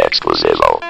Exclusivo.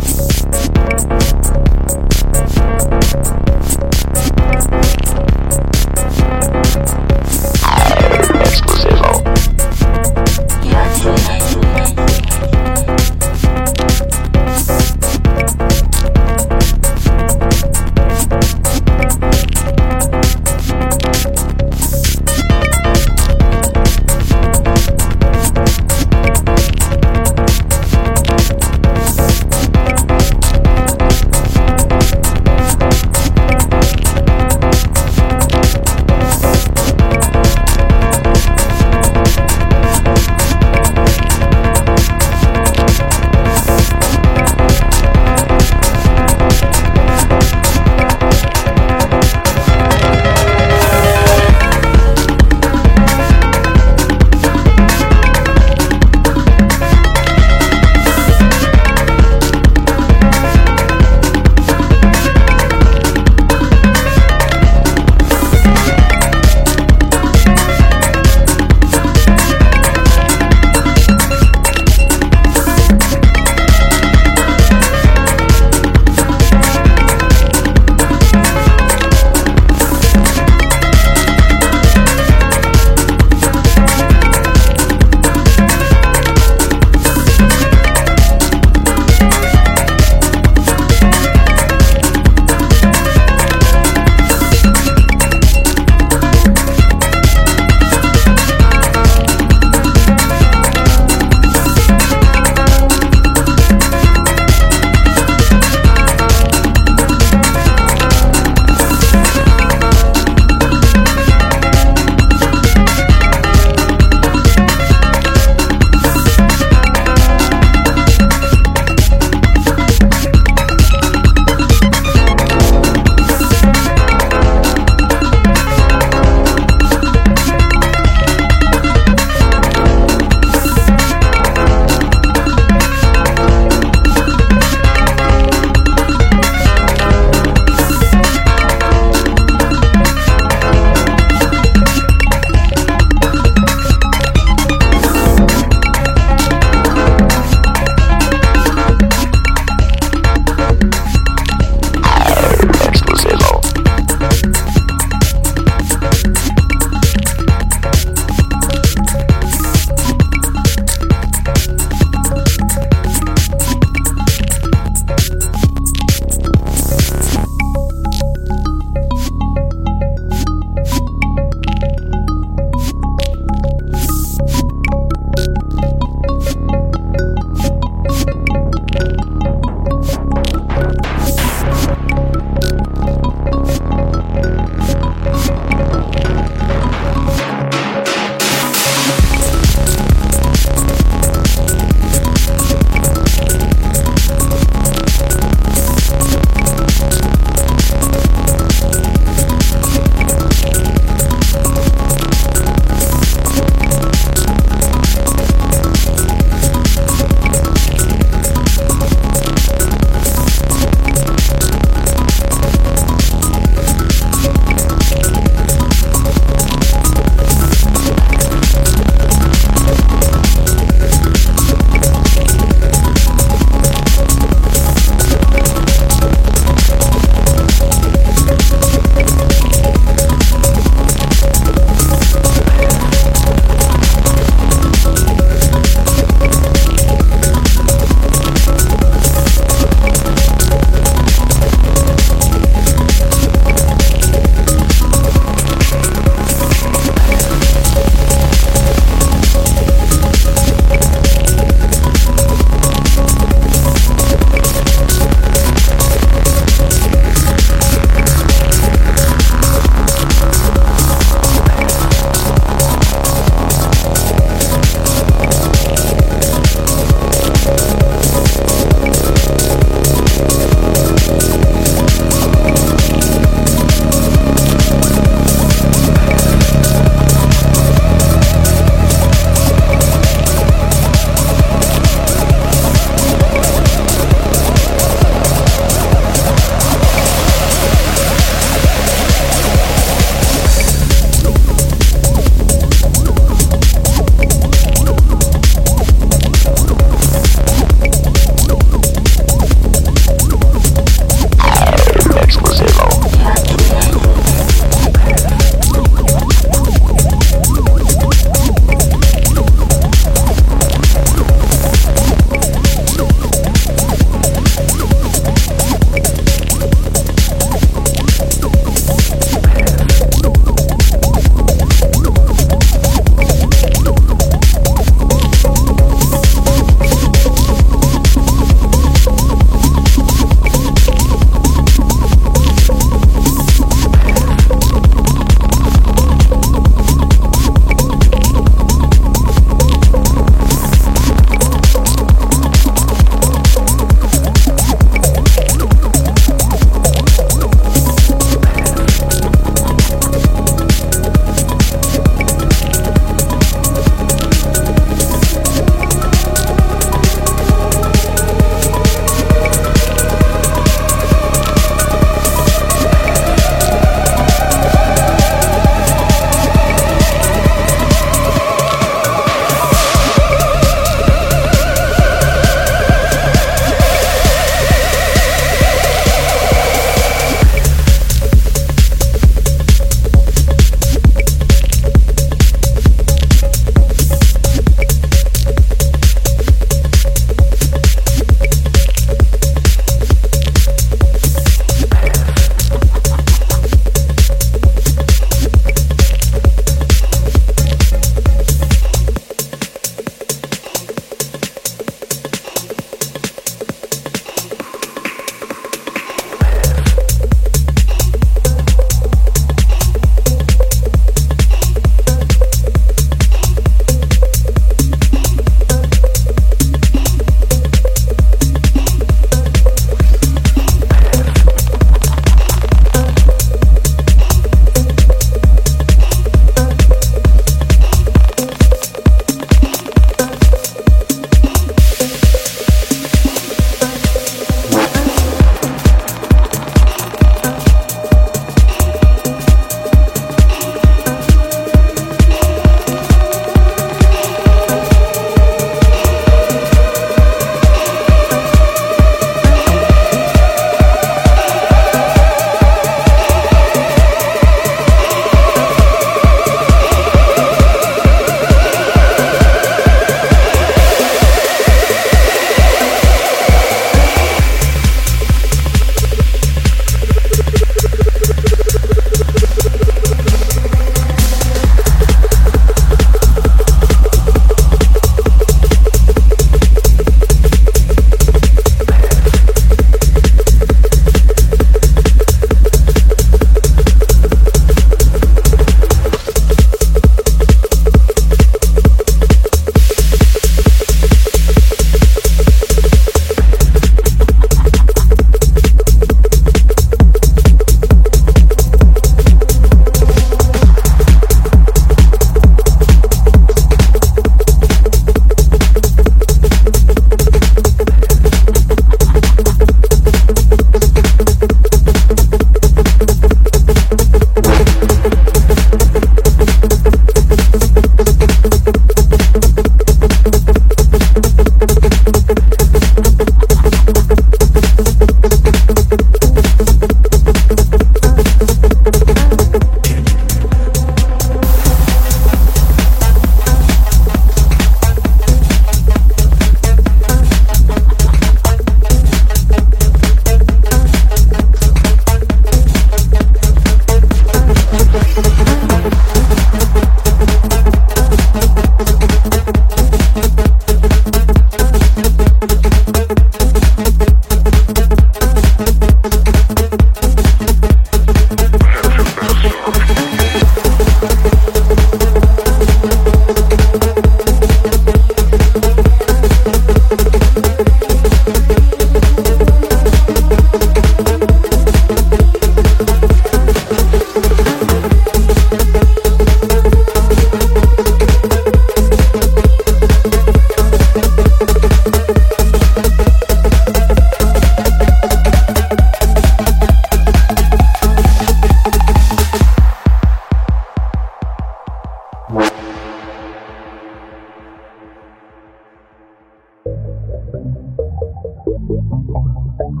Thank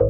you.